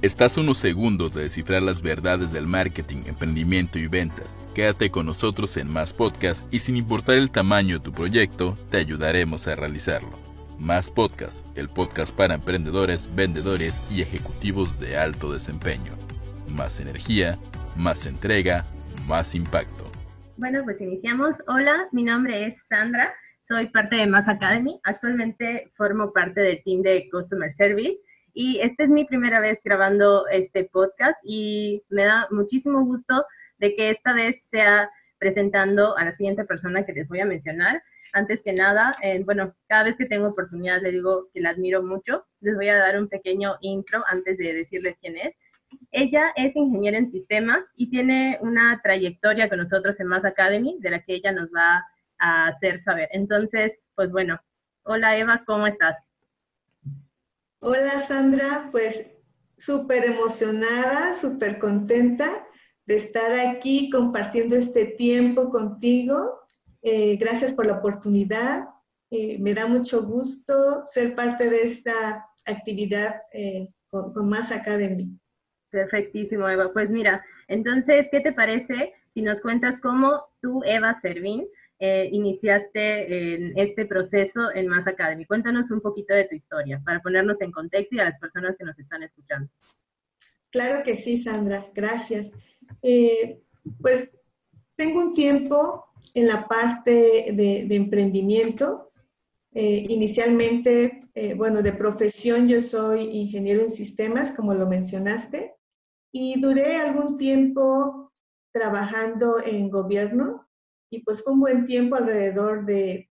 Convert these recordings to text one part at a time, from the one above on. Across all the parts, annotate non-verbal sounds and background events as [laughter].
Estás unos segundos de descifrar las verdades del marketing, emprendimiento y ventas. Quédate con nosotros en Más Podcast y sin importar el tamaño de tu proyecto, te ayudaremos a realizarlo. Más Podcast, el podcast para emprendedores, vendedores y ejecutivos de alto desempeño. Más energía, más entrega, más impacto. Bueno, pues iniciamos. Hola, mi nombre es Sandra, soy parte de Más Academy. Actualmente formo parte del team de Customer Service y esta es mi primera vez grabando este podcast y me da muchísimo gusto de que esta vez sea presentando a la siguiente persona que les voy a mencionar. Antes que nada, eh, bueno, cada vez que tengo oportunidad le digo que la admiro mucho. Les voy a dar un pequeño intro antes de decirles quién es. Ella es ingeniera en sistemas y tiene una trayectoria con nosotros en Mass Academy de la que ella nos va a hacer saber. Entonces, pues bueno, hola Eva, ¿cómo estás? Hola Sandra, pues súper emocionada, súper contenta de estar aquí compartiendo este tiempo contigo. Eh, gracias por la oportunidad. Eh, me da mucho gusto ser parte de esta actividad eh, con, con, Más Academy. Perfectísimo, Eva. Pues mira, entonces, ¿qué te parece si nos cuentas cómo tú, Eva Servín, eh, iniciaste este proceso en Mass Academy. Cuéntanos un poquito de tu historia para ponernos en contexto y a las personas que nos están escuchando. Claro que sí, Sandra, gracias. Eh, pues tengo un tiempo en la parte de, emprendimiento. Eh, inicialmente, bueno, de profesión yo soy ingeniero en sistemas, como lo mencionaste, y duré algún tiempo trabajando en gobierno, y pues fue un buen tiempo, alrededor de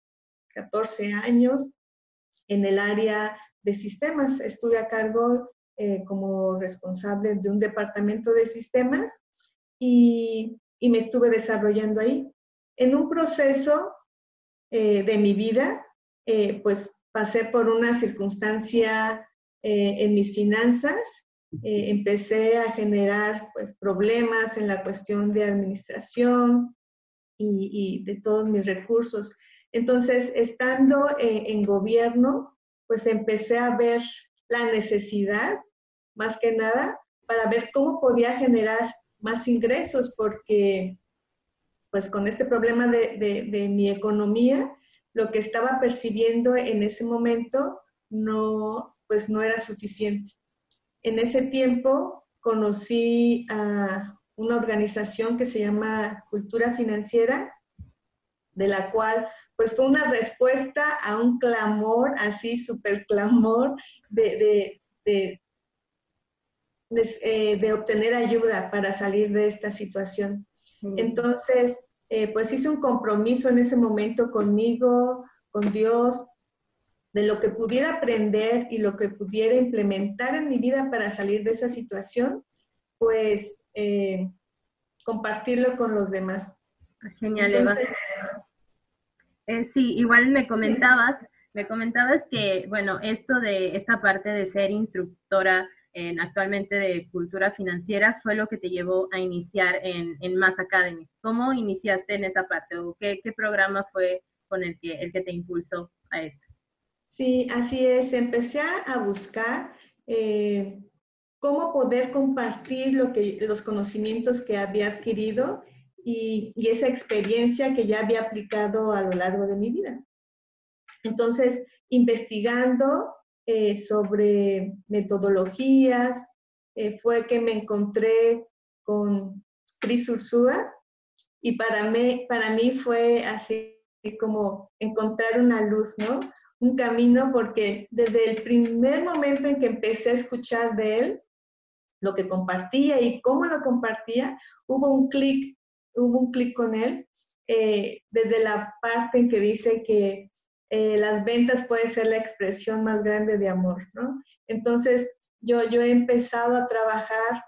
14 años, en el área de sistemas. Estuve a cargo eh, como responsable de un departamento de sistemas y, y, me estuve desarrollando ahí. En un proceso eh, de mi vida, eh, pues pasé por una circunstancia en mis finanzas, empecé a generar pues problemas en la cuestión de administración, y, de todos mis recursos. Entonces, estando eh, en gobierno, pues empecé a ver la necesidad, más que nada, para ver cómo podía generar más ingresos, porque pues con este problema de, de, mi economía, lo que estaba percibiendo en ese momento no, pues no era suficiente. En ese tiempo conocí a una organización que se llama Cultura Financiera, de la cual pues fue una respuesta a un clamor, así súper clamor, de, de, eh, de, obtener ayuda para salir de esta situación. Mm. Entonces, eh, pues hice un compromiso en ese momento conmigo, con Dios, de lo que pudiera aprender y lo que pudiera implementar en mi vida para salir de esa situación, pues eh, compartirlo con los demás. Genial, Eva. Eh, sí, igual me comentabas, me comentabas que, bueno, esto de esta parte de ser instructora en, actualmente de cultura financiera fue lo que te llevó a iniciar en, en Mass Academy. ¿Cómo iniciaste en esa parte o qué, qué programa fue con el que, el que te impulsó a esto? Sí, así es. Empecé a buscar eh, cómo poder compartir lo que, los conocimientos que había adquirido y, esa experiencia que ya había aplicado a lo largo de mi vida. Entonces, investigando eh, sobre metodologías, eh, fue que me encontré con Cris Ursúa y para mí, para mí fue así como encontrar una luz, ¿no? Un camino porque desde el primer momento en que empecé a escuchar de él, lo que compartía y cómo lo compartía, hubo un clic, hubo un clic con él, eh, desde la parte en que dice que eh, las ventas puede ser la expresión más grande de amor, ¿no? Entonces, yo, yo he empezado a trabajar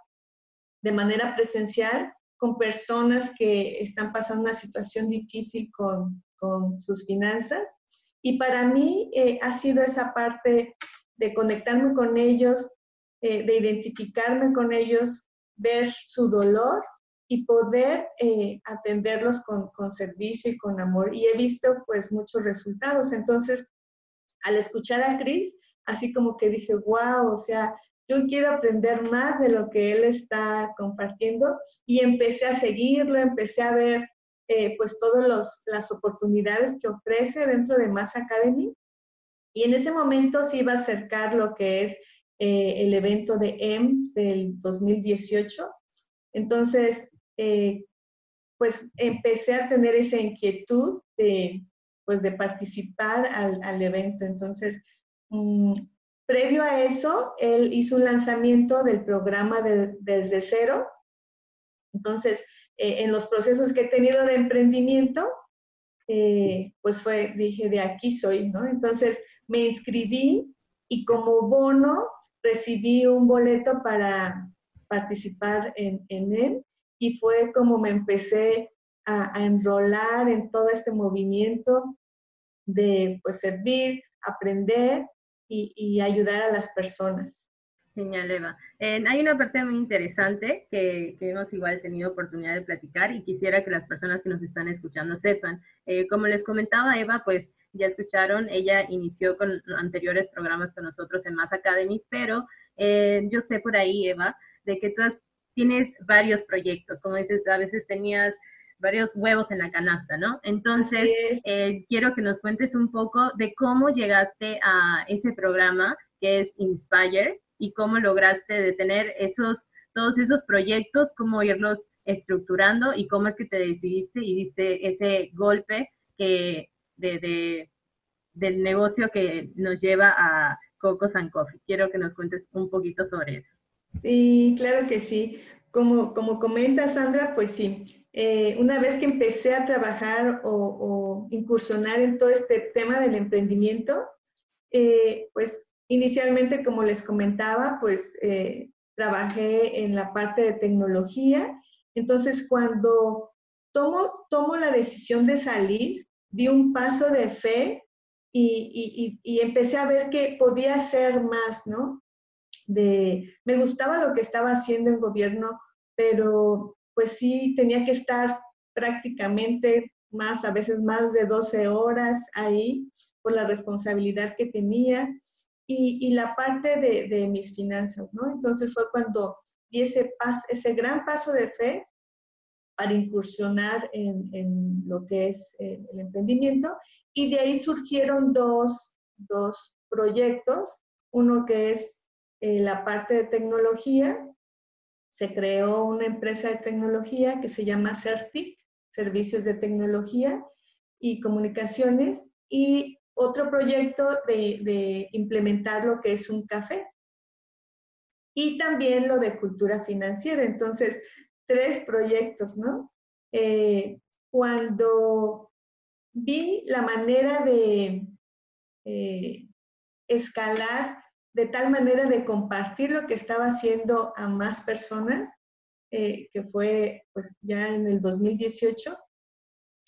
de manera presencial con personas que están pasando una situación difícil con, con sus finanzas. Y para mí eh, ha sido esa parte de conectarme con ellos, eh, de identificarme con ellos, ver su dolor y poder eh, atenderlos con, con, servicio y con amor. Y he visto pues muchos resultados. Entonces, al escuchar a Cris, así como que dije, wow, o sea, yo quiero aprender más de lo que él está compartiendo y empecé a seguirlo, empecé a ver eh, pues todas las oportunidades que ofrece dentro de Mass Academy. Y en ese momento se iba a acercar lo que es eh, el evento de EM del 2018. Entonces, eh, pues empecé a tener esa inquietud de, pues, de participar al, al evento. Entonces, mm, previo a eso, él hizo un lanzamiento del programa de, desde cero. Entonces, eh, en los procesos que he tenido de emprendimiento, pues fue, dije, de aquí soy, ¿no? Entonces, me inscribí y como bono recibí un boleto para participar en, él y fue como me empecé a, enrolar en todo este movimiento de pues servir, aprender y, ayudar a las personas. Genial, Eva. hay una parte muy interesante que, hemos igual tenido oportunidad de platicar y quisiera que las personas que nos están escuchando sepan. Eh, como les comentaba Eva, pues ya escucharon, ella inició con anteriores programas con nosotros en Mass Academy, pero eh, yo sé por ahí, Eva, de que tú tienes varios proyectos, como dices, a veces tenías varios huevos en la canasta, ¿no? Entonces, eh, quiero que nos cuentes un poco de cómo llegaste a ese programa que es Inspire y cómo lograste de tener esos, todos esos proyectos, cómo irlos estructurando y cómo es que te decidiste y diste ese golpe que de, del negocio que nos lleva a Cocos and. Quiero que nos cuentes un poquito sobre eso. Sí, claro que sí. Como, como comenta Sandra, pues sí, eh, una vez que empecé a trabajar o, incursionar en todo este tema del emprendimiento, eh, pues inicialmente, como les comentaba, pues eh, trabajé en la parte de tecnología. Entonces, cuando tomo, tomo la decisión de salir, di un paso de fe y, y, empecé a ver que podía hacer más, ¿no? De, me gustaba lo que estaba haciendo en gobierno, pero pues sí tenía que estar prácticamente más, a veces más de 12 horas ahí por la responsabilidad que tenía y, y la parte de, de, mis finanzas, ¿no? Entonces fue cuando di ese, pas, ese gran paso de fe para incursionar en, en lo que es eh, el emprendimiento y de ahí surgieron dos, dos proyectos, uno que es eh, la parte de tecnología, se creó una empresa de tecnología que se llama CERTIC, Servicios de Tecnología y Comunicaciones, y otro proyecto de, de implementar lo que es un café. Y también lo de cultura financiera. Entonces, tres proyectos, ¿no? Eh, cuando vi la manera de eh, escalar de tal manera de compartir lo que estaba haciendo a más personas, eh, que fue pues ya en el 2018,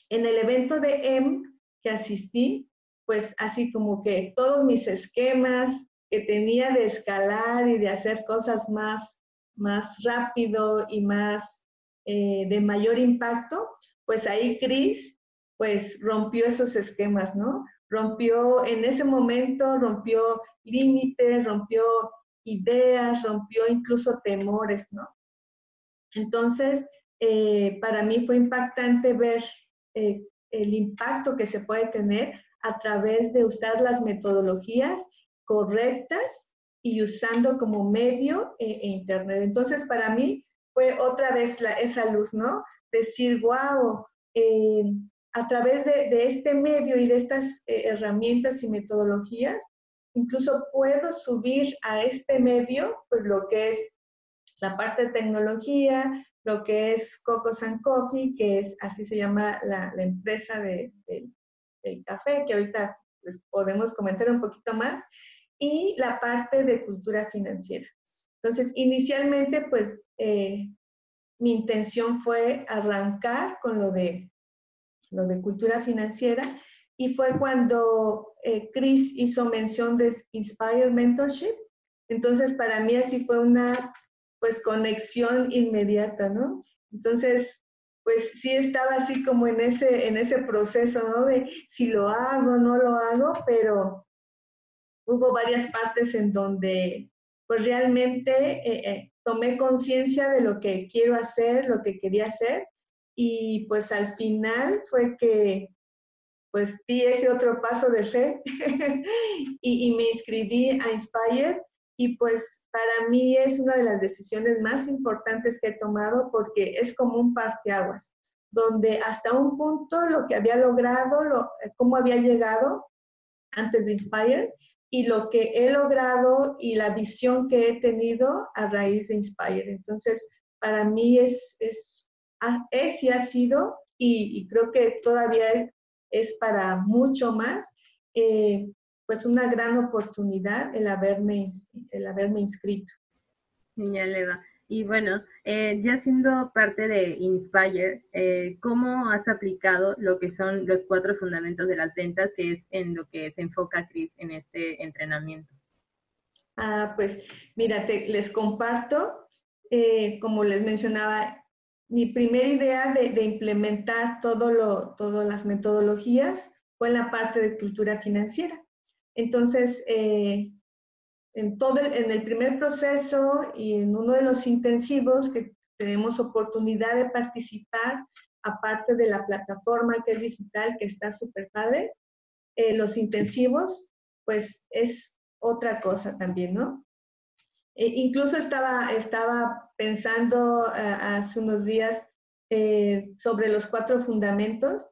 en el evento de M que asistí, pues así como que todos mis esquemas que tenía de escalar y de hacer cosas más más rápido y más eh, de mayor impacto, pues ahí Cris pues rompió esos esquemas, ¿no? Rompió en ese momento, rompió límites, rompió ideas, rompió incluso temores, ¿no? Entonces, eh, para mí fue impactante ver eh, el impacto que se puede tener a través de usar las metodologías correctas y usando como medio eh, e Internet. Entonces, para mí fue otra vez la, esa luz, ¿no? Decir, wow, eh, a través de, de, este medio y de estas eh, herramientas y metodologías, incluso puedo subir a este medio, pues lo que es la parte de tecnología, lo que es Cocos and Coffee, que es así se llama la, la empresa de, del café, que ahorita pues, podemos comentar un poquito más, y la parte de cultura financiera. Entonces, inicialmente, pues, eh, mi intención fue arrancar con lo de, lo de cultura financiera y fue cuando eh, Chris hizo mención de Inspire Mentorship. Entonces, para mí así fue una, pues, conexión inmediata, ¿no? Entonces, pues sí estaba así como en ese, en ese proceso, ¿no? De si lo hago, no lo hago, pero hubo varias partes en donde pues realmente eh, eh, tomé conciencia de lo que quiero hacer, lo que quería hacer y pues al final fue que pues di ese otro paso de fe [laughs] y, y, me inscribí a Inspire y pues para mí es una de las decisiones más importantes que he tomado porque es como un parteaguas, donde hasta un punto lo que había logrado, lo, eh, cómo había llegado antes de Inspire y lo que he logrado y la visión que he tenido a raíz de Inspire. Entonces, para mí es, es, es y ha sido, y, creo que todavía es, para mucho más, eh, pues una gran oportunidad el haberme, el haberme inscrito. Genial, Eva. Y bueno, eh, ya siendo parte de Inspire, eh, ¿cómo has aplicado lo que son los cuatro fundamentos de las ventas, que es en lo que se enfoca Cris en este entrenamiento? Ah, pues mira, les comparto, eh, como les mencionaba, mi primera idea de, de implementar todo lo, todas las metodologías fue en la parte de cultura financiera. Entonces, eh, en, todo el, en el primer proceso y en uno de los intensivos que tenemos oportunidad de participar, aparte de la plataforma que es digital, que está súper padre, eh, los intensivos, pues es otra cosa también, ¿no? E incluso estaba, estaba pensando uh, hace unos días eh, sobre los cuatro fundamentos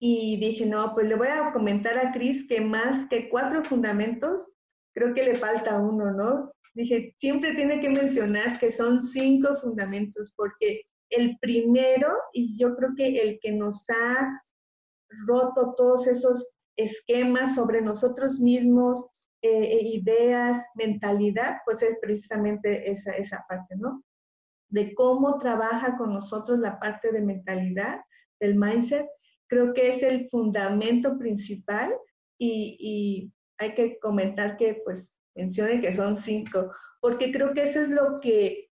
y dije, no, pues le voy a comentar a Cris que más que cuatro fundamentos, creo que le falta uno, ¿no? Dije, siempre tiene que mencionar que son cinco fundamentos, porque el primero, y yo creo que el que nos ha roto todos esos esquemas sobre nosotros mismos, eh, ideas, mentalidad, pues es precisamente esa, esa parte, ¿no? De cómo trabaja con nosotros la parte de mentalidad, del mindset, creo que es el fundamento principal y, hay que comentar que pues mencione que son cinco, porque creo que eso es lo que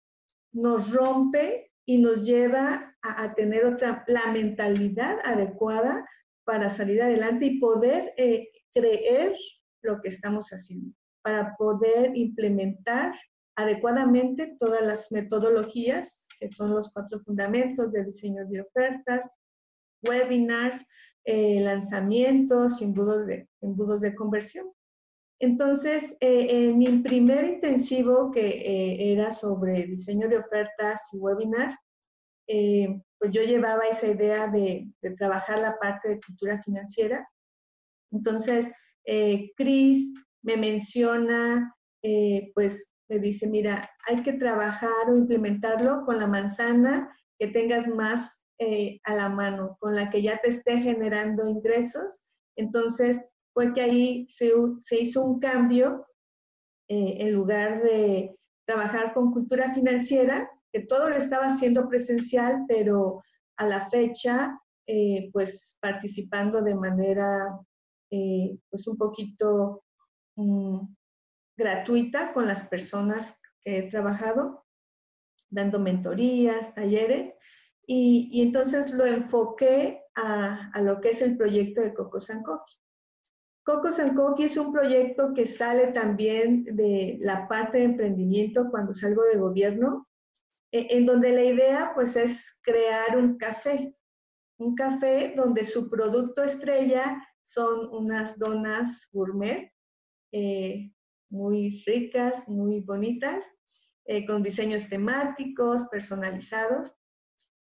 nos rompe y nos lleva a, tener otra, la mentalidad adecuada para salir adelante y poder eh, creer lo que estamos haciendo, para poder implementar adecuadamente todas las metodologías que son los cuatro fundamentos de diseño de ofertas, webinars, eh, lanzamientos, embudos de, embudos de conversión. Entonces, eh, en mi primer intensivo, que eh, era sobre diseño de ofertas y webinars, pues yo llevaba esa idea de, de, trabajar la parte de cultura financiera. Entonces, Chris me menciona, pues me dice, mira, hay que trabajar o implementarlo con la manzana que tengas más eh, a la mano, con la que ya te esté generando ingresos. Entonces, fue que ahí se, hizo un cambio eh, en lugar de trabajar con cultura financiera, que todo lo estaba haciendo presencial, pero a la fecha, eh, pues participando de manera, pues un poquito mm, gratuita con las personas que he trabajado, dando mentorías, talleres, y, entonces lo enfoqué a, lo que es el proyecto de Coco San Coffee. Coco San Coffee es un proyecto que sale también de la parte de emprendimiento cuando salgo de gobierno, e, en donde la idea pues es crear un café, un café donde su producto estrella son unas donas gourmet eh, muy ricas, muy bonitas, eh, con diseños temáticos, personalizados.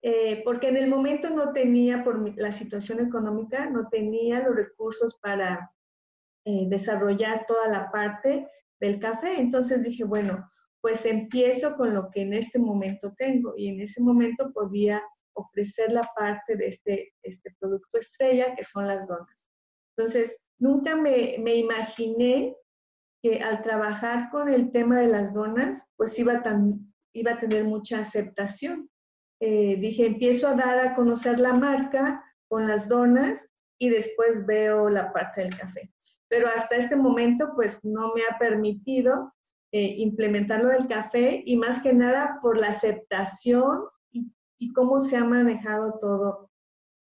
Eh, porque en el momento no tenía, por la situación económica, no tenía los recursos para eh, desarrollar toda la parte del café. Entonces dije, bueno, pues empiezo con lo que en este momento tengo y en ese momento podía ofrecer la parte de este, este producto estrella, que son las donas. Entonces, nunca me, me imaginé que al trabajar con el tema de las donas, pues iba, tan, iba a tener mucha aceptación. Eh, dije, empiezo a dar a conocer la marca con las donas y después veo la parte del café. Pero hasta este momento, pues no me ha permitido eh, implementar lo del café y más que nada por la aceptación y, cómo se ha manejado todo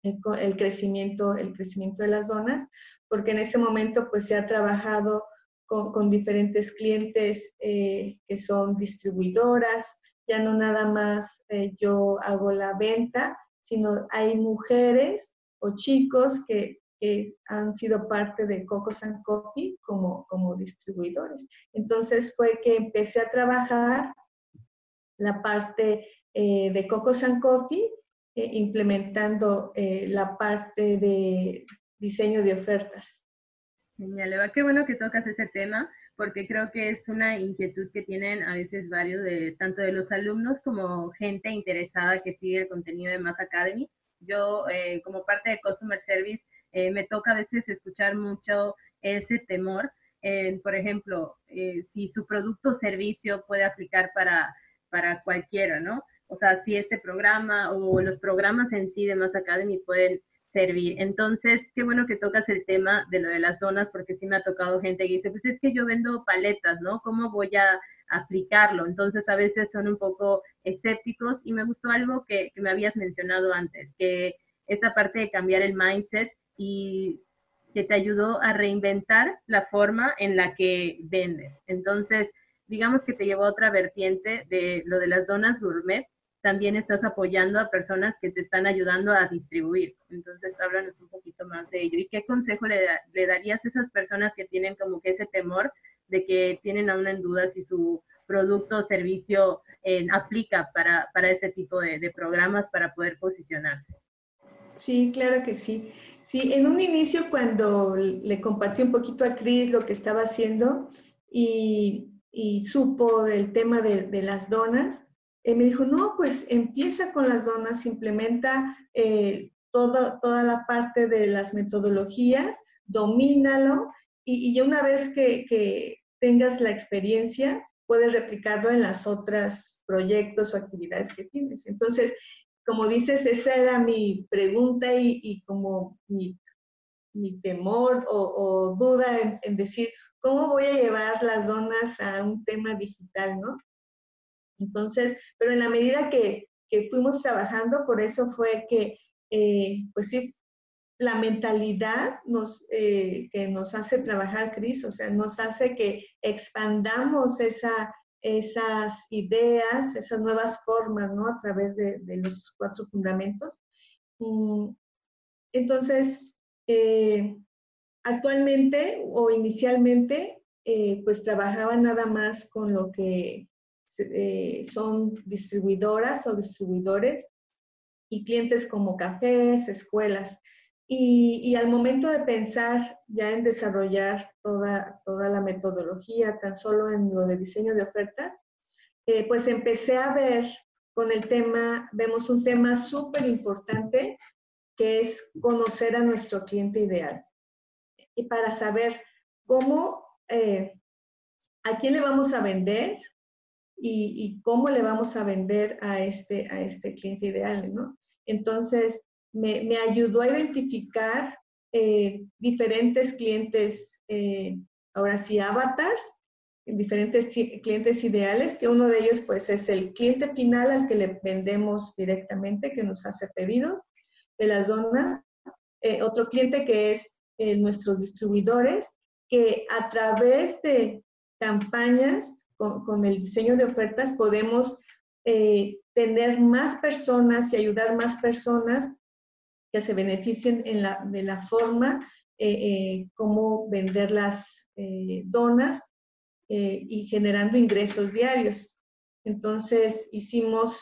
el, crecimiento, el crecimiento de las donas, porque en este momento pues se ha trabajado con, diferentes clientes que son distribuidoras, ya no nada más yo hago la venta, sino hay mujeres o chicos que, han sido parte de Cocos and Coffee como, como distribuidores. Entonces fue que empecé a trabajar la parte eh, de Cocos and Coffee, eh, implementando eh, la parte de diseño de ofertas. Genial, Eva, qué bueno que tocas ese tema, porque creo que es una inquietud que tienen a veces varios, de, tanto de los alumnos como gente interesada que sigue el contenido de Mass Academy. Yo, como parte de Customer Service, eh, me toca a veces escuchar mucho ese temor. por ejemplo, eh, si su producto o servicio puede aplicar para, para cualquiera, ¿no? O sea, si este programa o los programas en sí de Mass Academy pueden servir. Entonces, qué bueno que tocas el tema de lo de las donas, porque sí me ha tocado gente que dice, pues es que yo vendo paletas, ¿no? ¿Cómo voy a aplicarlo? Entonces, a veces son un poco escépticos y me gustó algo que, me habías mencionado antes, que esta parte de cambiar el mindset y que te ayudó a reinventar la forma en la que vendes. Entonces, digamos que te llevó a otra vertiente de lo de las donas gourmet, también estás apoyando a personas que te están ayudando a distribuir. Entonces, háblanos un poquito más de ello. ¿Y qué consejo le, darías a esas personas que tienen como que ese temor de que tienen aún en duda si su producto o servicio eh, aplica para, este tipo de programas para poder posicionarse? Sí, claro que sí. Sí, en un inicio cuando le compartí un poquito a Cris lo que estaba haciendo y, supo del tema de, las donas, eh, me dijo, no, pues empieza con las donas, implementa eh, toda la parte de las metodologías, domínalo y, y una vez que, tengas la experiencia, puedes replicarlo en las otras proyectos o actividades que tienes. Entonces, como dices, esa era mi pregunta y, como mi, temor o, duda en, decir, ¿cómo voy a llevar las donas a un tema digital, no? Entonces, pero en la medida que, fuimos trabajando, por eso fue que, eh, pues sí, la mentalidad eh, que nos hace trabajar, Cris, o sea, nos hace que expandamos esa, esas ideas, esas nuevas formas, ¿no? A través de, los cuatro fundamentos. Mm, entonces, eh, actualmente o inicialmente, pues trabajaba nada más con lo que eh, son distribuidoras o distribuidores y clientes como cafés, escuelas. Y, al momento de pensar ya en desarrollar toda, toda la metodología, tan solo en lo de diseño de ofertas, eh, pues empecé a ver con el tema, vemos un tema súper importante que es conocer a nuestro cliente ideal. Y para saber cómo, eh, a quién le vamos a vender y, cómo le vamos a vender a este, a este cliente ideal, ¿no? Entonces, me, ayudó a identificar eh, diferentes clientes, eh, ahora sí, avatars, diferentes clientes ideales, que uno de ellos pues es el cliente final al que le vendemos directamente, que nos hace pedidos de las donas. Eh, otro cliente que es nuestros distribuidores, que a través de campañas con, el diseño de ofertas podemos tener más personas y ayudar más personas que se beneficien de la forma eh, eh, como vender las eh, donas y generando ingresos diarios. Entonces hicimos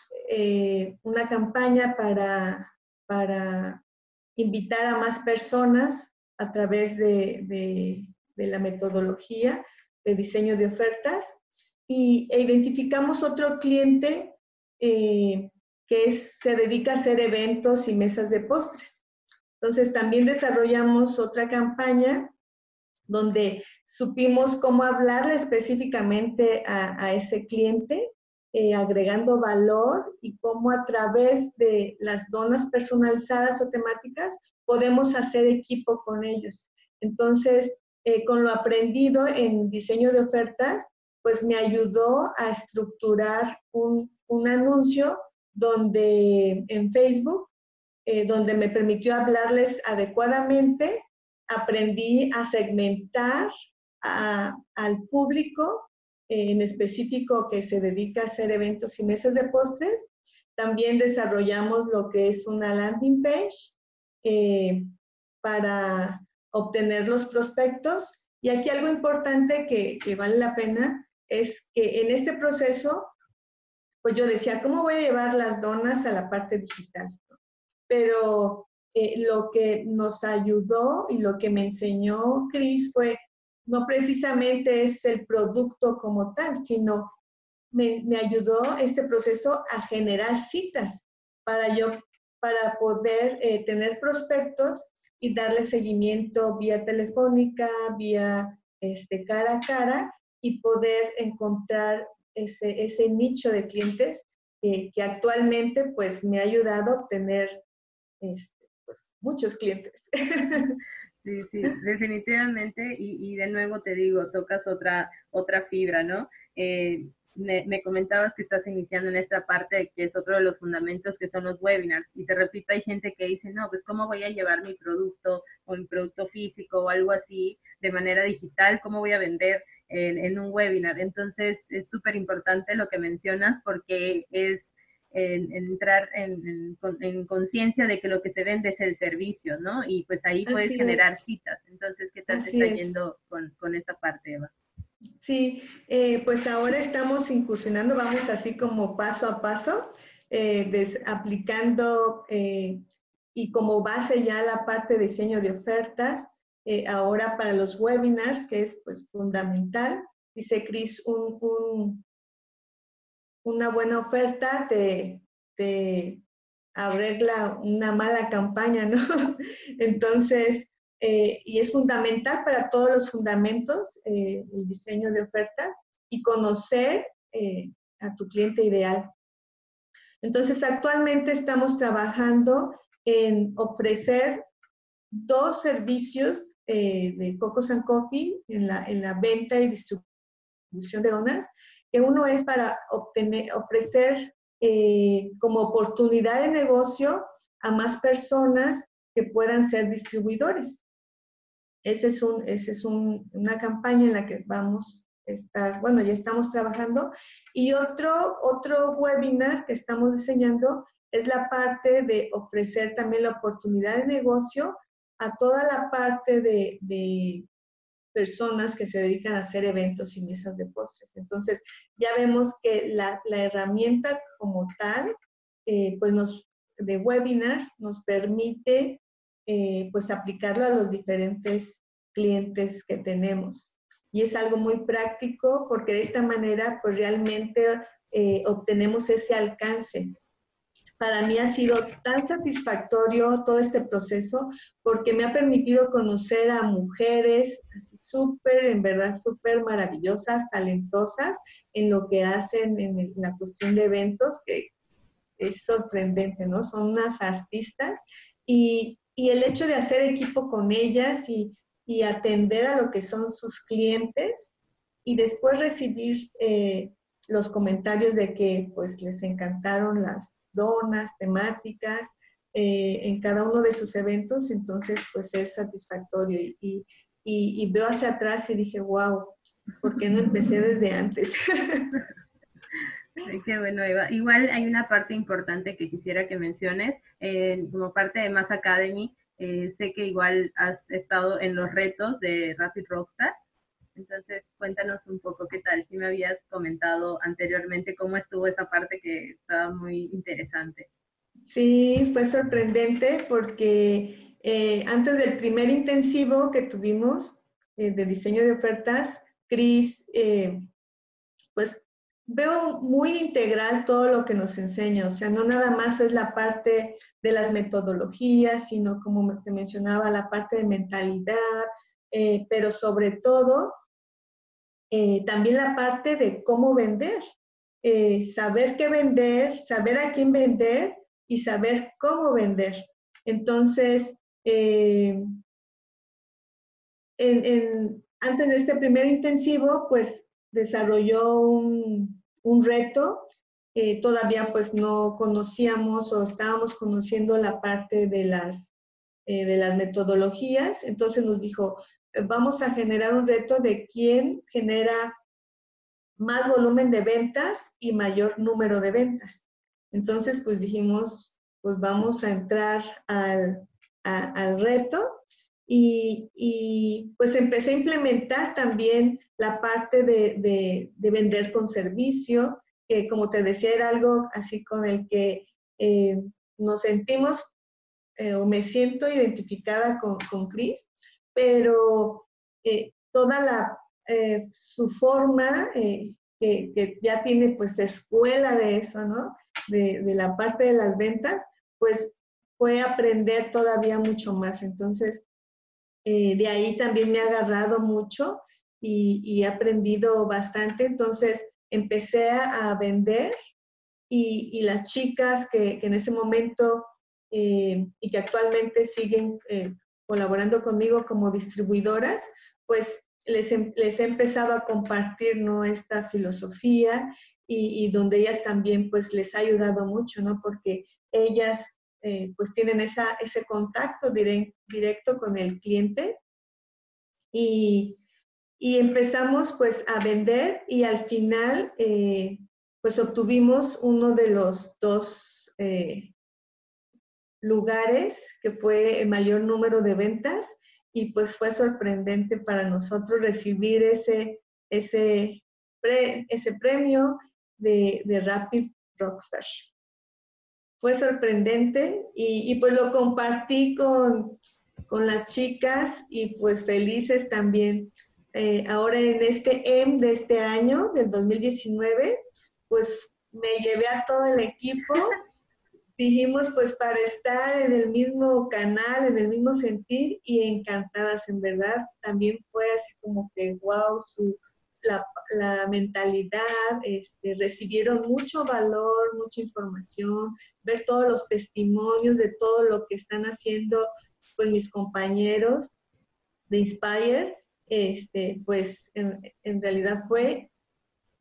una campaña para, para invitar a más personas a través de, de, la metodología de diseño de ofertas y, e identificamos otro cliente que se dedica a hacer eventos y mesas de postres. Entonces, también desarrollamos otra campaña donde supimos cómo hablarle específicamente a, ese cliente, eh, agregando valor y cómo a través de las donas personalizadas o temáticas podemos hacer equipo con ellos. Entonces, eh, con lo aprendido en diseño de ofertas, pues me ayudó a estructurar un, un anuncio donde en Facebook, eh, donde me permitió hablarles adecuadamente, aprendí a segmentar al público en específico que se dedica a hacer eventos y mesas de postres. También desarrollamos lo que es una landing page eh, para obtener los prospectos. Y aquí algo importante que, que vale la pena es que en este proceso, pues yo decía, ¿cómo voy a llevar las donas a la parte digital? Pero eh, lo que nos ayudó y lo que me enseñó Cris fue no precisamente es el producto como tal, sino me, ayudó este proceso a generar citas para yo, para poder eh, tener prospectos y darle seguimiento vía telefónica, vía este, cara a cara y poder encontrar ese, ese nicho de clientes que actualmente pues me ha ayudado a obtener este, pues, muchos clientes. [laughs] Sí, sí, definitivamente. Y, de nuevo te digo, tocas otra, otra fibra, ¿no? Eh, me, comentabas que estás iniciando en esta parte que es otro de los fundamentos que son los webinars. Y te repito, hay gente que dice, no, pues cómo voy a llevar mi producto o mi producto físico o algo así de manera digital, cómo voy a vender en, en un webinar. Entonces, es súper importante lo que mencionas porque es en, entrar en, conciencia de que lo que se vende es el servicio, ¿no? Y pues ahí puedes generar citas. Entonces, ¿qué tal te está yendo con, esta parte, Eva? Sí, eh, pues ahora estamos incursionando, vamos así como paso a paso, eh, aplicando eh, y como base ya la parte de diseño de ofertas, ahora para los webinars, que es pues fundamental. Dice Cris, un, una buena oferta te, arregla una mala campaña, ¿no? [laughs] Entonces, eh, y es fundamental para todos los fundamentos, eh, el diseño de ofertas y conocer eh, a tu cliente ideal. Entonces, actualmente estamos trabajando en ofrecer dos servicios de Cocos and Coffee en la, en la venta y distribución de donas que uno es para obtener, ofrecer eh, como oportunidad de negocio a más personas que puedan ser distribuidores. Esa es, un, ese es una campaña en la que vamos a estar, bueno, ya estamos trabajando. Y otro, otro webinar que estamos diseñando es la parte de ofrecer también la oportunidad de negocio a toda la parte de personas que se dedican a hacer eventos y mesas de postres. Entonces, ya vemos que la, herramienta como tal, eh, pues nos, de webinars, nos permite eh, pues aplicarlo a los diferentes clientes que tenemos. Y es algo muy práctico porque de esta manera, pues realmente eh, obtenemos ese alcance para mí ha sido tan satisfactorio todo este proceso porque me ha permitido conocer a mujeres súper, en verdad, súper maravillosas, talentosas en lo que hacen en la cuestión de eventos, que es sorprendente, ¿no? Son unas artistas y, el hecho de hacer equipo con ellas y, atender a lo que son sus clientes y después recibir eh, los comentarios de que pues les encantaron las donas temáticas eh, en cada uno de sus eventos, entonces pues es satisfactorio y, y, veo hacia atrás y dije, wow, ¿por qué no empecé desde antes? qué bueno, Eva. Igual hay una parte importante que quisiera que menciones, eh, como parte de Mass Academy, eh, sé que igual has estado en los retos de Rapid Rockstar, entonces, cuéntanos un poco qué tal, si me habías comentado anteriormente cómo estuvo esa parte que estaba muy interesante. Sí, fue sorprendente porque eh, antes del primer intensivo que tuvimos eh, de diseño de ofertas, Cris, eh, pues veo muy integral todo lo que nos enseña, o sea, no nada más es la parte de las metodologías, sino como te mencionaba, la parte de mentalidad, pero sobre todo eh, también la parte de cómo vender, eh, saber qué vender, saber a quién vender y saber cómo vender. Entonces, eh, antes de este primer intensivo, pues desarrolló un, reto. todavía pues no conocíamos o estábamos conociendo la parte de las, de las metodologías. Entonces nos dijo, vamos a generar un reto de quién genera más volumen de ventas y mayor número de ventas. Entonces, pues dijimos, pues vamos a entrar al, al reto y, pues empecé a implementar también la parte de, de, vender con servicio, que como te decía era algo así con el que eh, nos sentimos eh, o me siento identificada con, con Chris, pero eh, toda la, su forma, que, que, ya tiene pues escuela de eso, ¿no? De, la parte de las ventas, pues fue aprender todavía mucho más. Entonces, eh, de ahí también me ha agarrado mucho y, he aprendido bastante. Entonces, empecé a, vender y, las chicas que, en ese momento eh, y que actualmente siguen eh, colaborando conmigo como distribuidoras, pues les, les, he empezado a compartir ¿no? esta filosofía y, y, donde ellas también pues les ha ayudado mucho, ¿no? Porque ellas eh, pues tienen esa, ese contacto directo con el cliente y, y, empezamos pues a vender y al final eh, pues obtuvimos uno de los dos eh, lugares que fue el mayor número de ventas y pues fue sorprendente para nosotros recibir ese, ese, ese premio de, de Rapid Rockstar fue sorprendente y, pues lo compartí con, las chicas y pues felices también. Eh, ahora en este M de este año, del 2019, pues me llevé a todo el equipo. Dijimos pues para estar en el mismo canal, en el mismo sentir y encantadas, en verdad. También fue así como que wow, su, la, mentalidad, este, recibieron mucho valor, mucha información, ver todos los testimonios de todo lo que están haciendo pues mis compañeros de Inspire, este, pues en, realidad fue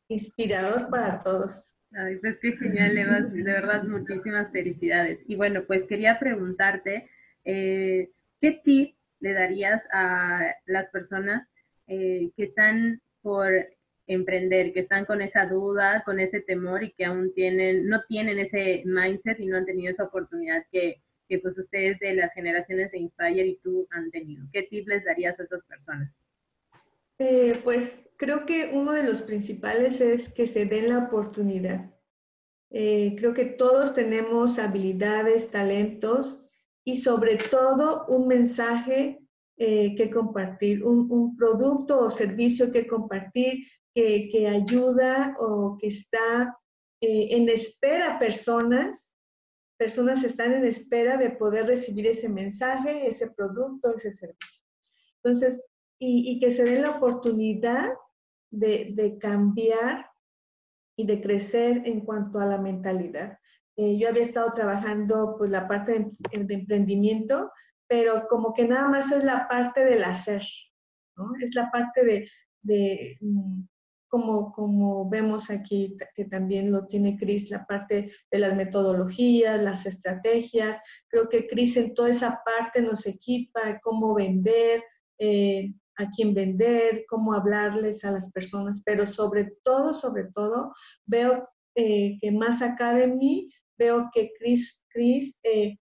inspirador para todos. Ay, pues qué genial, Eva, de verdad muchísimas felicidades. Y bueno, pues quería preguntarte, eh, ¿qué tip le darías a las personas eh, que están por emprender, que están con esa duda, con ese temor y que aún tienen, no tienen ese mindset y no han tenido esa oportunidad que, que pues ustedes de las generaciones de Inspire y tú han tenido. ¿Qué tips les darías a esas personas? Eh, pues creo que uno de los principales es que se den la oportunidad. Eh, creo que todos tenemos habilidades, talentos y sobre todo un mensaje eh, que compartir, un, producto o servicio que compartir que, ayuda o que está en espera personas, personas están en espera de poder recibir ese mensaje, ese producto, ese servicio. Entonces, y, que se den la oportunidad de, cambiar y de crecer en cuanto a la mentalidad. Eh, yo había estado trabajando pues la parte de, de emprendimiento, pero como que nada más es la parte del hacer, ¿no? Es la parte de, de mm, como, como vemos aquí, que también lo tiene Cris, la parte de las metodologías, las estrategias. Creo que Cris en toda esa parte nos equipa de cómo vender, eh, a quién vender, cómo hablarles a las personas, pero sobre todo, sobre todo, veo eh, que más Academy, veo que Cris, Chris eh,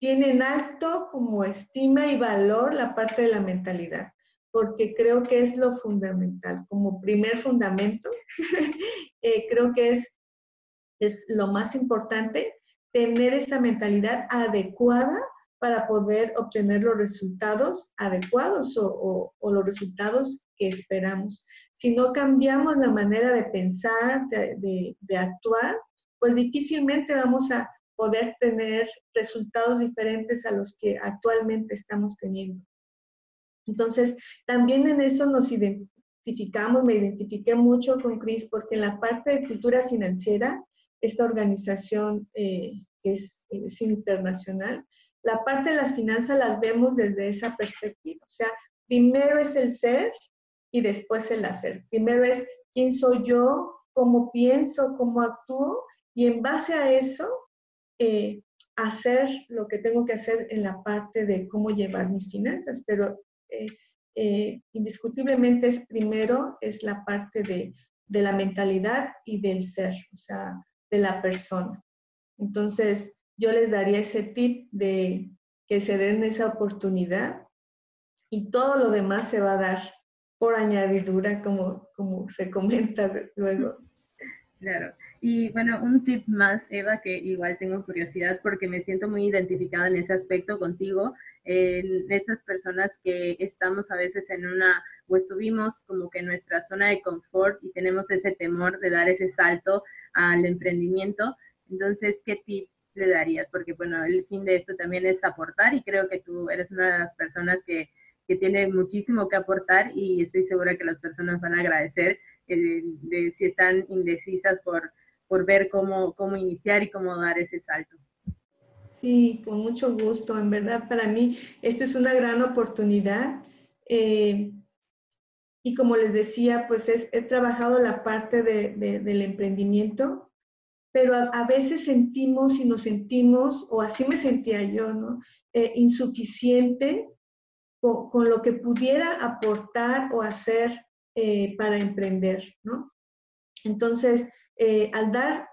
tienen alto como estima y valor la parte de la mentalidad, porque creo que es lo fundamental. Como primer fundamento, [laughs] eh, creo que es, es lo más importante, tener esa mentalidad adecuada para poder obtener los resultados adecuados o, los resultados que esperamos. Si no cambiamos la manera de pensar, de, de actuar, pues difícilmente vamos a poder tener resultados diferentes a los que actualmente estamos teniendo. Entonces, también en eso nos identificamos, me identifiqué mucho con Cris porque en la parte de cultura financiera, esta organización eh, es, es, internacional, la parte de las finanzas las vemos desde esa perspectiva. O sea, primero es el ser y después el hacer. Primero es quién soy yo, cómo pienso, cómo actúo y en base a eso eh, hacer lo que tengo que hacer en la parte de cómo llevar mis finanzas, pero eh, eh, indiscutiblemente es primero, es la parte de, de, la mentalidad y del ser, o sea, de la persona. Entonces, yo les daría ese tip de que se den esa oportunidad y todo lo demás se va a dar por añadidura, como, como se comenta luego. [laughs] Claro. Y bueno, un tip más, Eva, que igual tengo curiosidad porque me siento muy identificada en ese aspecto contigo, en estas personas que estamos a veces en una, o estuvimos como que en nuestra zona de confort y tenemos ese temor de dar ese salto al emprendimiento. Entonces, ¿qué tip le darías? Porque bueno, el fin de esto también es aportar y creo que tú eres una de las personas que, que tiene muchísimo que aportar y estoy segura que las personas van a agradecer eh, de, si están indecisas por por ver cómo, cómo iniciar y cómo dar ese salto. Sí, con mucho gusto. En verdad, para mí, esta es una gran oportunidad. Eh, y como les decía, pues he trabajado la parte de, del emprendimiento, pero a, veces sentimos y nos sentimos, o así me sentía yo, ¿no? Eh, insuficiente con, lo que pudiera aportar o hacer eh, para emprender, ¿no? Entonces, eh, al dar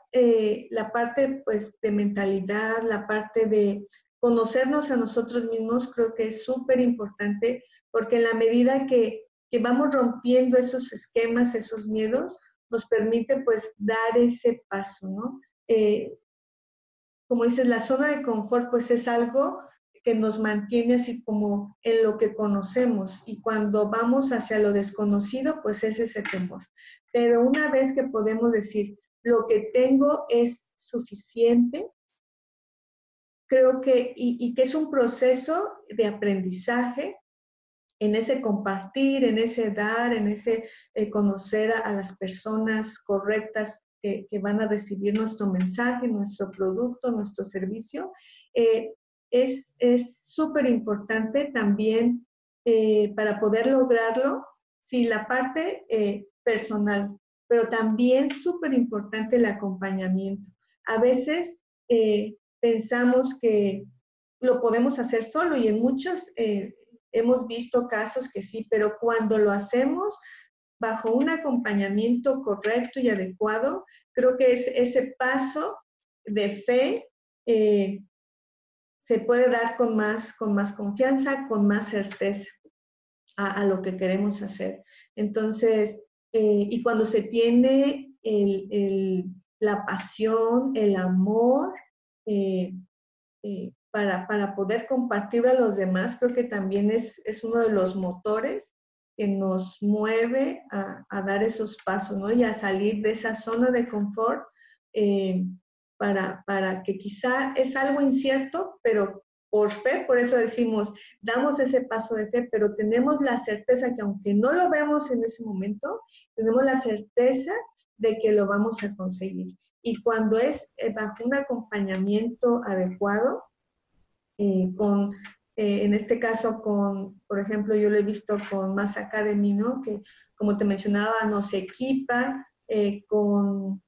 la parte pues, de mentalidad, la parte de conocernos a nosotros mismos, creo que es súper importante porque en la medida que, que, vamos rompiendo esos esquemas, esos miedos, nos permite pues dar ese paso, ¿no? Eh, como dices, la zona de confort pues es algo que nos mantiene así como en lo que conocemos y cuando vamos hacia lo desconocido pues es ese temor. Pero una vez que podemos decir, lo que tengo es suficiente, creo que, y, que es un proceso de aprendizaje en ese compartir, en ese dar, en ese eh, conocer a, las personas correctas que, van a recibir nuestro mensaje, nuestro producto, nuestro servicio. Eh, es súper importante también eh, para poder lograrlo, si la parte personal, pero también súper importante el acompañamiento. A veces pensamos que lo podemos hacer solo y en muchos hemos visto casos que sí, pero cuando lo hacemos bajo un acompañamiento correcto y adecuado, creo que es ese paso de fe eh, se puede dar con más, con más confianza, con más certeza a, lo que queremos hacer. Entonces, eh, y cuando se tiene la pasión, el amor eh, eh, para, para, poder compartir a los demás, creo que también es, es uno de los motores que nos mueve a, a, dar esos pasos, ¿no? Y a salir de esa zona de confort para, para que quizá es algo incierto, pero por fe, por eso decimos, damos ese paso de fe, pero tenemos la certeza que aunque no lo vemos en ese momento, tenemos la certeza de que lo vamos a conseguir. Y cuando es eh, bajo un acompañamiento adecuado, eh, con, eh, en este caso con, por ejemplo, yo lo he visto con Mass Academy, ¿no? Que como te mencionaba, nos equipa con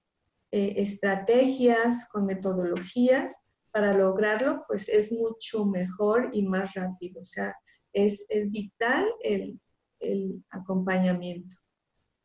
estrategias, con metodologías para lograrlo, pues es mucho mejor y más rápido. O sea, es, es vital el, el acompañamiento.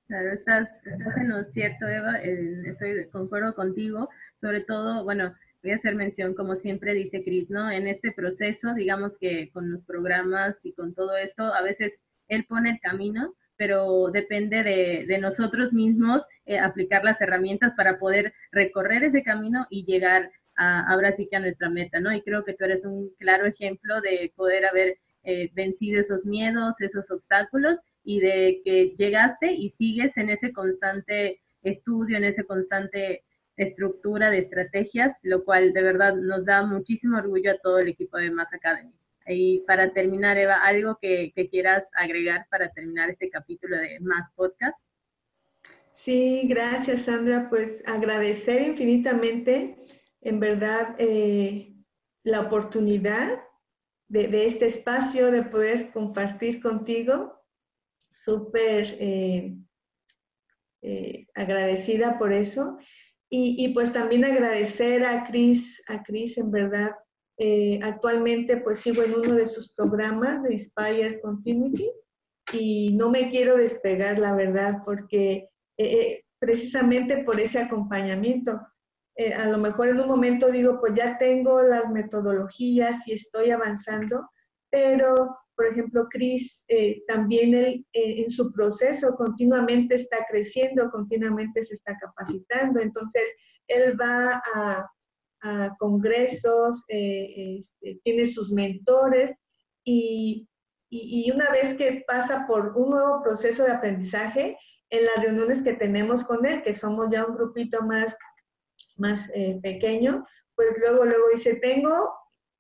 Claro, estás, estás en lo cierto, Eva, estoy de concuerdo contigo, sobre todo, bueno, hacer mención, como siempre dice Cris, ¿no? En este proceso, digamos que con los programas y con todo esto, a veces él pone el camino, pero depende de, nosotros mismos eh, aplicar las herramientas para poder recorrer ese camino y llegar a, ahora sí que a nuestra meta, ¿no? Y creo que tú eres un claro ejemplo de poder haber eh, vencido esos miedos, esos obstáculos y de que llegaste y sigues en ese constante estudio, en esa constante estructura de estrategias, lo cual de verdad nos da muchísimo orgullo a todo el equipo de Mass Academy. Y para terminar, Eva, algo que, quieras agregar para terminar este capítulo de Más Podcast. Sí, gracias, Sandra. Pues agradecer infinitamente, en verdad, eh, la oportunidad de, de, este espacio, de poder compartir contigo súper eh, eh, agradecida por eso. Y, pues también agradecer a Cris, a Cris en verdad. Eh, actualmente pues sigo en uno de sus programas de Inspire Continuity y no me quiero despegar, la verdad, porque eh, precisamente por ese acompañamiento. a lo mejor en un momento digo, pues ya tengo las metodologías y estoy avanzando, pero por ejemplo, Cris eh, también él, eh, en su proceso continuamente está creciendo, continuamente se está capacitando, entonces él va a, congresos, eh, este, tiene sus mentores y, y, una vez que pasa por un nuevo proceso de aprendizaje, en las reuniones que tenemos con él, que somos ya un grupito más, más pequeño, pues luego, luego dice, tengo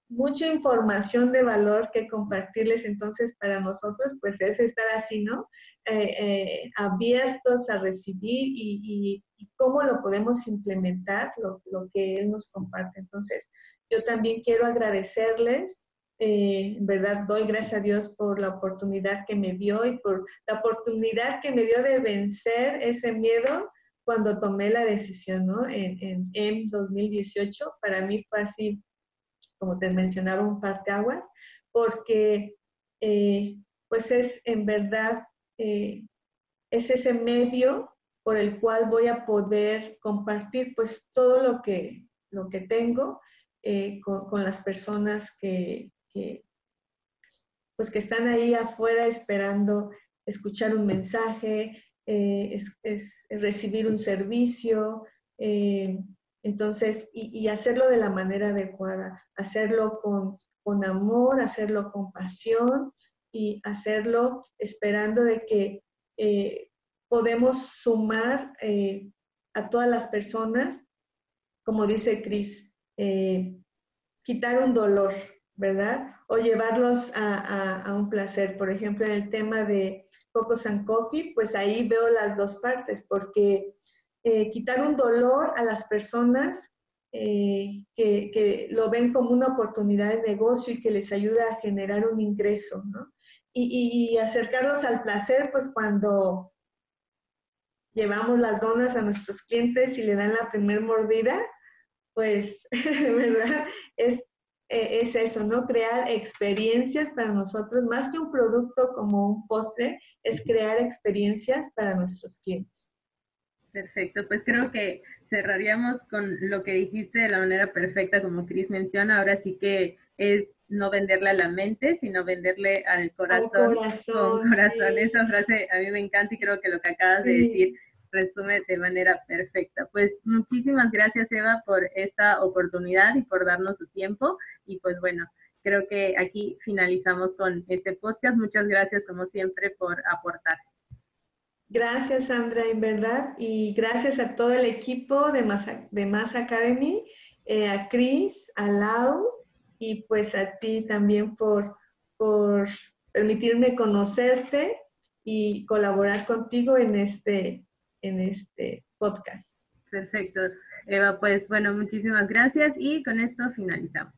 mucha información de valor que compartirles. Entonces, para nosotros, pues es estar así, ¿no? Eh, eh, abiertos a recibir y, cómo lo podemos implementar, lo, que Él nos comparte. Entonces, yo también quiero agradecerles. Eh, en verdad, doy gracias a Dios por la oportunidad que me dio y por la oportunidad que me dio de vencer ese miedo cuando tomé la decisión, ¿no? En, en 2018, para mí fue así como te mencionaba, un parteaguas, porque eh, pues es en verdad, eh, es ese medio por el cual voy a poder compartir pues todo lo que, lo que tengo eh, con, las personas que, pues que están ahí afuera esperando escuchar un mensaje, es, recibir un servicio, entonces, y, hacerlo de la manera adecuada, hacerlo con, amor, hacerlo con pasión y hacerlo esperando de que eh, podemos sumar eh, a todas las personas, como dice Cris, eh, quitar un dolor, ¿verdad? O llevarlos a, a, un placer. Por ejemplo, en el tema de Cocos and Coffee, pues ahí veo las dos partes, porque eh, quitar un dolor a las personas eh, que, lo ven como una oportunidad de negocio y que les ayuda a generar un ingreso, ¿no? Y, acercarlos al placer, pues cuando llevamos las donas a nuestros clientes y le dan la primer mordida, pues, [laughs] ¿verdad? Es, eh, es eso, ¿no? Crear experiencias para nosotros, más que un producto como un postre, es crear experiencias para nuestros clientes. Perfecto, pues creo que cerraríamos con lo que dijiste de la manera perfecta, como Cris menciona, ahora sí que es no venderle a la mente, sino venderle al corazón, con corazón. Esa frase a mí me encanta y creo que lo que acabas de decir resume de manera perfecta. Pues muchísimas gracias Eva por esta oportunidad y por darnos su tiempo y pues bueno, creo que aquí finalizamos con este podcast. Muchas gracias como siempre por aportar. Gracias, Sandra, en verdad. Y gracias a todo el equipo de Mass, de Academy, eh, a Cris, a Lau y pues a ti también por, por permitirme conocerte y colaborar contigo en este, en este podcast. Perfecto. Eva, pues bueno, muchísimas gracias y con esto finalizamos.